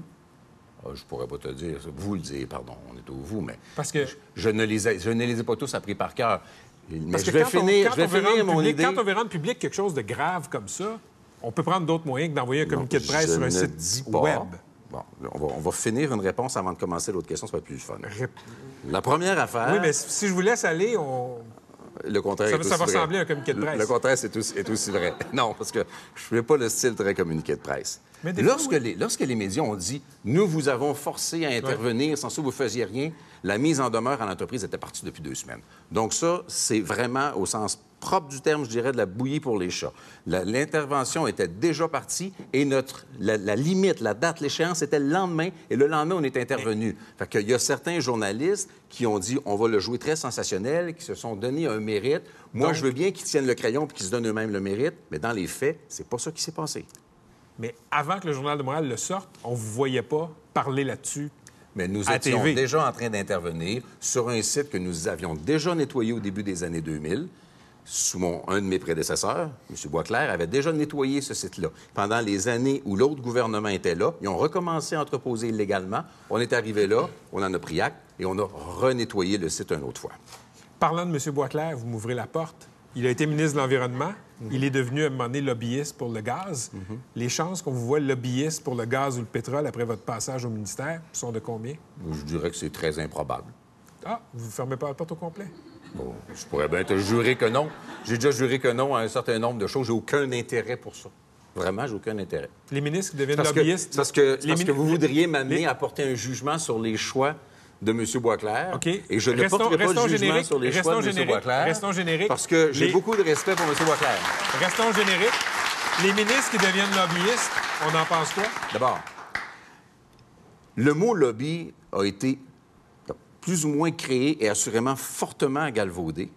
Ah, je pourrais pas te dire. Vous le dire, pardon. On est au vous, mais. Parce que- Je, je ne les ai, je ne les ai pas tous appris par cœur. Mais Parce je que vais quand on- finir, quand je vais on finir mon public- idée. Quand on veut rendre public quelque chose de grave comme ça, on peut prendre d'autres moyens que d'envoyer un communiqué de presse sur un ne site web. Bon, on va, on va finir une réponse avant de commencer l'autre question, ça va être plus fun. La première affaire. Oui, mais si je vous laisse aller, on... Le contraire Ça est va- aussi ça va vrai. ressembler à un communiqué de Le- presse. Le, contraire c'est aussi- est aussi vrai. Non, parce que je ne fais pas le style très communiqué de presse. Mais des fois, lorsque, oui. les, lorsque les médias ont dit « Nous vous avons forcé à intervenir, sans ça, vous ne faisiez rien », la mise en demeure à l'entreprise était partie depuis deux semaines. Donc ça, c'est vraiment, au sens propre du terme, je dirais, de la bouillie pour les chats. L'intervention était déjà partie et notre, la, la limite, la date, l'échéance, était le lendemain. Et le lendemain, on est intervenu. Fait qu'il y a certains journalistes qui ont dit on va le jouer très sensationnel, qui se sont donné un mérite. Moi, Donc- je veux bien qu'ils tiennent le crayon et qu'ils se donnent eux-mêmes le mérite, mais dans les faits, c'est pas ça qui s'est passé. Mais avant que le Journal de Montréal le sorte, on ne vous voyait pas parler là-dessus. Mais nous étions TV. déjà en train d'intervenir sur un site que nous avions déjà nettoyé au début des années 2000. Sous mon, un de mes prédécesseurs, M. Boisclair, avait déjà nettoyé ce site-là. Pendant les années où l'autre gouvernement était là, ils ont recommencé à entreposer illégalement. On est arrivé là, on en a pris acte et on a renettoyé le site une autre fois. Parlant de M. Boisclair, vous m'ouvrez la porte. Il a été ministre de l'Environnement. Mhm. Il est devenu à un moment donné lobbyiste pour le gaz. Les chances qu'on vous voit lobbyiste pour le gaz ou le pétrole après votre passage au ministère sont de combien? Je dirais que c'est très improbable. Ah, vous ne fermez pas la porte au complet? Bon, je pourrais bien te jurer que non. J'ai déjà juré que non à un certain nombre de choses. J'ai aucun intérêt pour ça. Vraiment, j'ai aucun intérêt. Les ministres qui deviennent Parce lobbyistes... parce que, parce vous voudriez m'amener les- à porter un jugement sur les choix de M. Boisclair. OK. Et je ne Restons- porterai pas de jugement sur les Restons choix de M. Boisclair. Restons génériques. Parce que j'ai Les- beaucoup de respect pour M. Boisclair. Restons génériques. Les ministres qui deviennent lobbyistes, on en pense quoi? D'abord, le mot lobby a été plus ou moins créé et assurément fortement galvaudé.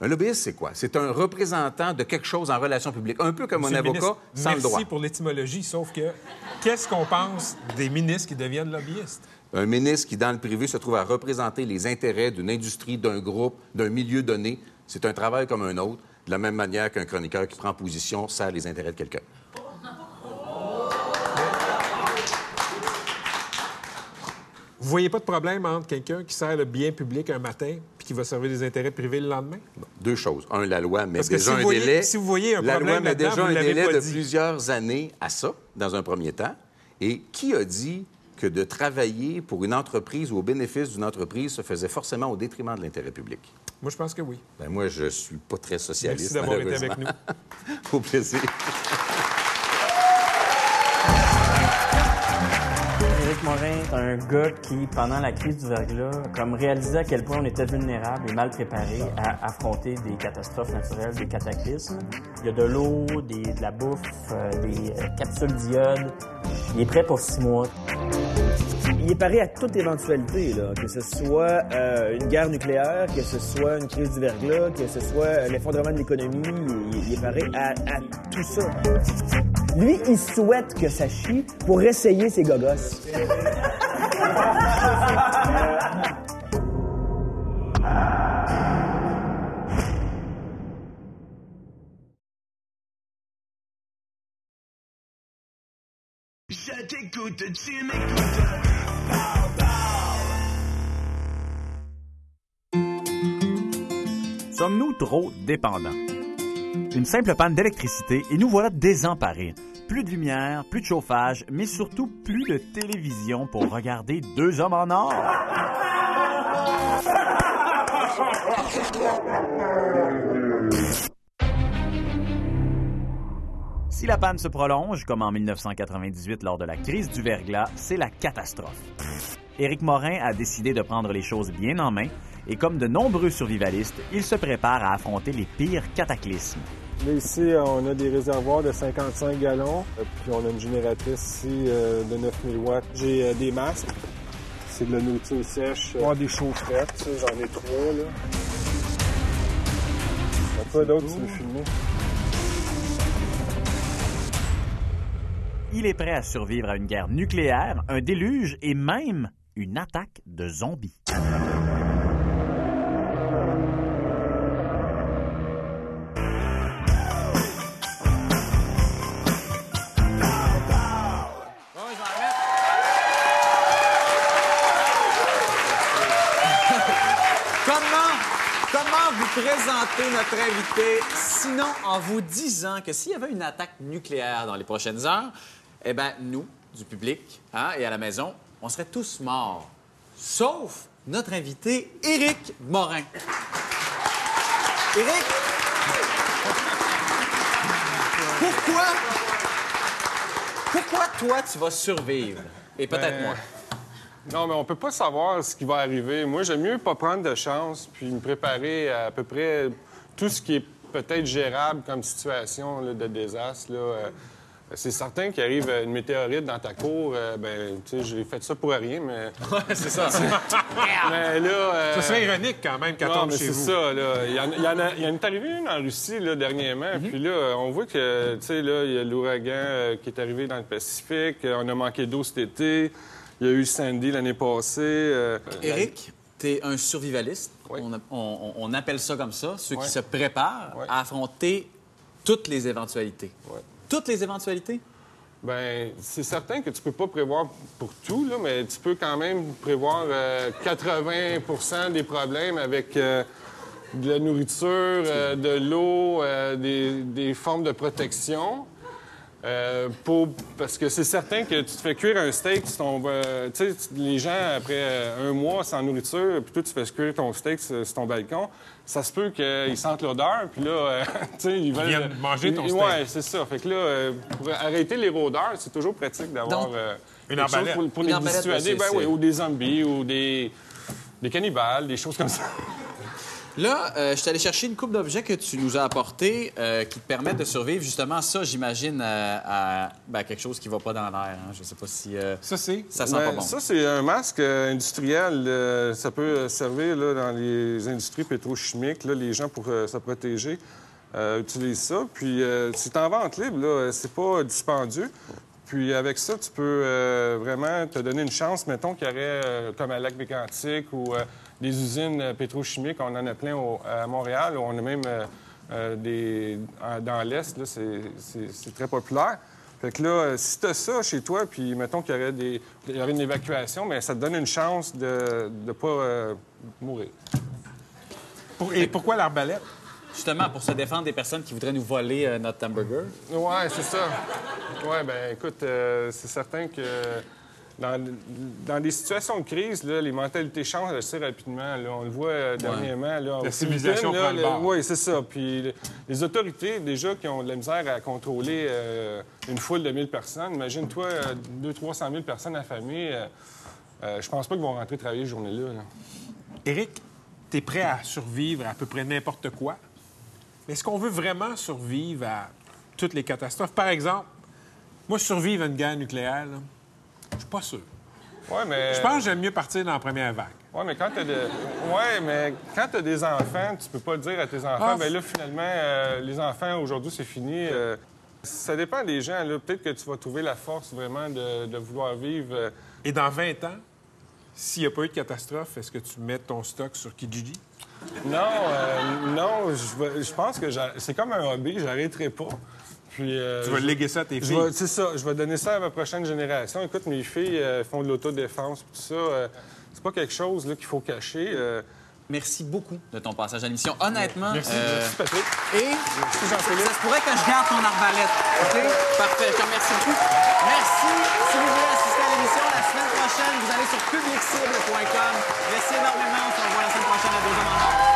Un lobbyiste, c'est quoi? C'est un représentant de quelque chose en relation publique, un peu comme Monsieur un avocat ministre, sans le merci droit. pour l'étymologie, sauf que qu'est-ce qu'on pense des ministres qui deviennent lobbyistes? Un ministre qui, dans le privé, se trouve à représenter les intérêts d'une industrie, d'un groupe, d'un milieu donné, c'est un travail comme un autre, de la même manière qu'un chroniqueur qui prend position sert les intérêts de quelqu'un. Vous voyez pas de problème entre quelqu'un qui sert le bien public un matin puis qui va servir des intérêts privés le lendemain? Deux choses. Un, la loi met Parce que déjà si un voyez- délai. si vous voyez un la loi met déjà un délai de dit. plusieurs années à ça, dans un premier temps. Et qui a dit que de travailler pour une entreprise ou au bénéfice d'une entreprise se faisait forcément au détriment de l'intérêt public? Moi, je pense que oui. Ben, moi, je suis pas très socialiste. Merci d'avoir été avec malheureusement. Au plaisir. Un gars qui, pendant la crise du verglas, comme réalisé à quel point on était vulnérable et mal préparé à affronter des catastrophes naturelles, des cataclysmes. Il y a de l'eau, de la bouffe, euh, des euh, capsules d'iode. Il est prêt pour six mois. Il est paré à toute éventualité, que ce soit euh, une guerre nucléaire, que ce soit une crise du verglas, que ce soit euh, l'effondrement de l'économie, il, est paré à, à tout ça. Lui, il souhaite que ça chie pour essayer ses gogos. Tu m'écoutes. Sommes-nous trop dépendants? Une simple panne d'électricité et nous voilà désemparés. Plus de lumière, plus de chauffage, mais surtout plus de télévision pour regarder deux hommes en or. Si la panne se prolonge, comme en 1998 lors de la crise du verglas, c'est la catastrophe. Éric Morin a décidé de prendre les choses bien en main et comme de nombreux survivalistes, il se prépare à affronter les pires cataclysmes. Là, ici, on a des réservoirs de 55 gallons, puis on a une génératrice ici euh, de 9000 watts. J'ai euh, des masques. C'est de la nourriture sèche. On a des chaufferettes, j'en ai trois, là. Peu d'autres, tu veux filmer? Il est prêt à survivre à une guerre nucléaire, un déluge et même une attaque de zombies. Comment, vous présenter notre invité, sinon en vous disant que s'il y avait une attaque nucléaire dans les prochaines heures, eh bien, nous, du public hein, et à la maison, on serait tous morts. Sauf notre invité, Éric Morin. Éric, pourquoi, pourquoi toi, tu vas survivre? Et peut-être Ben, moi. Non, mais on peut pas savoir ce qui va arriver. Moi, j'aime mieux pas prendre de chance puis me préparer à, à peu près tout ce qui est peut-être gérable comme situation là, de désastre. là. Euh, c'est certain qu'il arrive une météorite dans ta cour. euh, ben, tu sais, j'ai fait ça pour rien, mais. Ouais, c'est ça. mais là. euh, Ça serait ironique quand même qu'elle non, tombe mais chez c'est vous. ça, là. Il y en, il y en a, il y en est arrivé une en Russie, là, dernièrement. Puis là, on voit que, tu sais, là, il y a l'ouragan euh, qui est arrivé dans le Pacifique. Euh, On a manqué d'eau cet été. Il y a eu Sandy l'année passée. Euh, Éric, tu es un survivaliste. On, a- on- on appelle ça comme ça, ceux Ouais. qui se préparent à affronter toutes les éventualités. Toutes les éventualités? Ben, c'est certain que tu peux pas prévoir pour tout, là, mais tu peux quand même prévoir euh, 80% des problèmes avec euh, de la nourriture, euh, de l'eau, euh, des, des formes de protection. Pour- parce que c'est certain que tu te fais cuire un steak, tu sais, les gens, après un mois sans nourriture, puis toi, tu fais cuire ton steak sur ton balcon, ça se peut qu'ils sentent l'odeur, puis là, euh, tu sais, ils veulent... viennent manger ton ils- steak. Ouais, c'est ça. Fait que là, euh, pour arrêter les rôdeurs, c'est toujours pratique d'avoir euh, une arbalète. pour, pour Une les dissuader. Ben oui, ou des zombies, ou des, des cannibales, des choses comme ça. Là, euh, je suis allé chercher une coupe d'objets que tu nous as apportés euh, qui te permettent de survivre justement ça, j'imagine, euh, à ben, quelque chose qui va pas dans l'air. hein. Je sais pas si... ça, c'est... Ça sent Ben, pas bon. Ça, c'est un masque industriel. ça peut servir là, dans les industries pétrochimiques. Là, les gens, pour se protéger, utilisent ça. Puis, c'est en vente libre. Là. C'est pas dispendieux. Puis, avec ça, tu peux vraiment te donner une chance. Mettons qu'il y aurait, comme à Lac-Mégantic ou euh, des usines euh, pétrochimiques, on en a plein au- à Montréal. On a même euh, euh, des... dans l'Est, là, c'est- très populaire. Fait que là, si tu as ça chez toi, puis mettons qu'il y aurait, des, il y aurait une évacuation, mais ça te donne une chance de ne pas euh, mourir. et pourquoi l'arbalète? Justement, pour se défendre des personnes qui voudraient nous voler euh, notre hamburger. Ouais, c'est ça. Ouais, ben écoute, euh, c'est certain que dans, dans des situations de crise, là, les mentalités changent assez rapidement. là. On le voit euh, dernièrement. Là, aux civilisation prend le. Oui, c'est ça. Puis le- les autorités, déjà, qui ont de la misère à contrôler euh, une foule de 1000 personnes, imagine-toi, euh, 200-300 000 personnes affamées. euh, je pense pas qu'ils vont rentrer travailler cette journée-là. là. Éric, tu es prêt à survivre à peu près n'importe quoi? Mais est-ce qu'on veut vraiment survivre à toutes les catastrophes? Par exemple, moi, survivre à une guerre nucléaire, là, je suis pas sûr. Ouais, mais... Je pense que j'aime mieux partir dans la première vague. Oui, mais quand tu ouais, mais quand t'as des enfants, tu peux pas dire à tes enfants, Ah, ben là, finalement, euh, les enfants, aujourd'hui, c'est fini. Euh, ça dépend des gens. Peut-être que tu vas trouver la force vraiment de, de vouloir vivre. euh, Et dans 20 ans, s'il n'y a pas eu de catastrophe, est-ce que tu mets ton stock sur Kijiji? Non, non, je je pense que c'est comme un hobby, j'arrêterai pas. Puis, euh, Tu vas je- léguer ça à tes filles. C'est ça. Je vais donner ça à ma prochaine génération. Écoute, mes filles euh, font de l'autodéfense, puis tout ça. euh, c'est pas quelque chose là, qu'il faut cacher. euh. Merci beaucoup de ton passage à l'émission. Honnêtement. Merci, euh, merci, Patrick. Et Merci, ça se pourrait que je garde ton arbalète. OK? Parfait. Je te remercie beaucoup. Merci. Si vous voulez assister à l'émission la semaine prochaine, vous allez sur publiccible.com. Merci énormément. On se revoit la semaine prochaine à 2 h en or.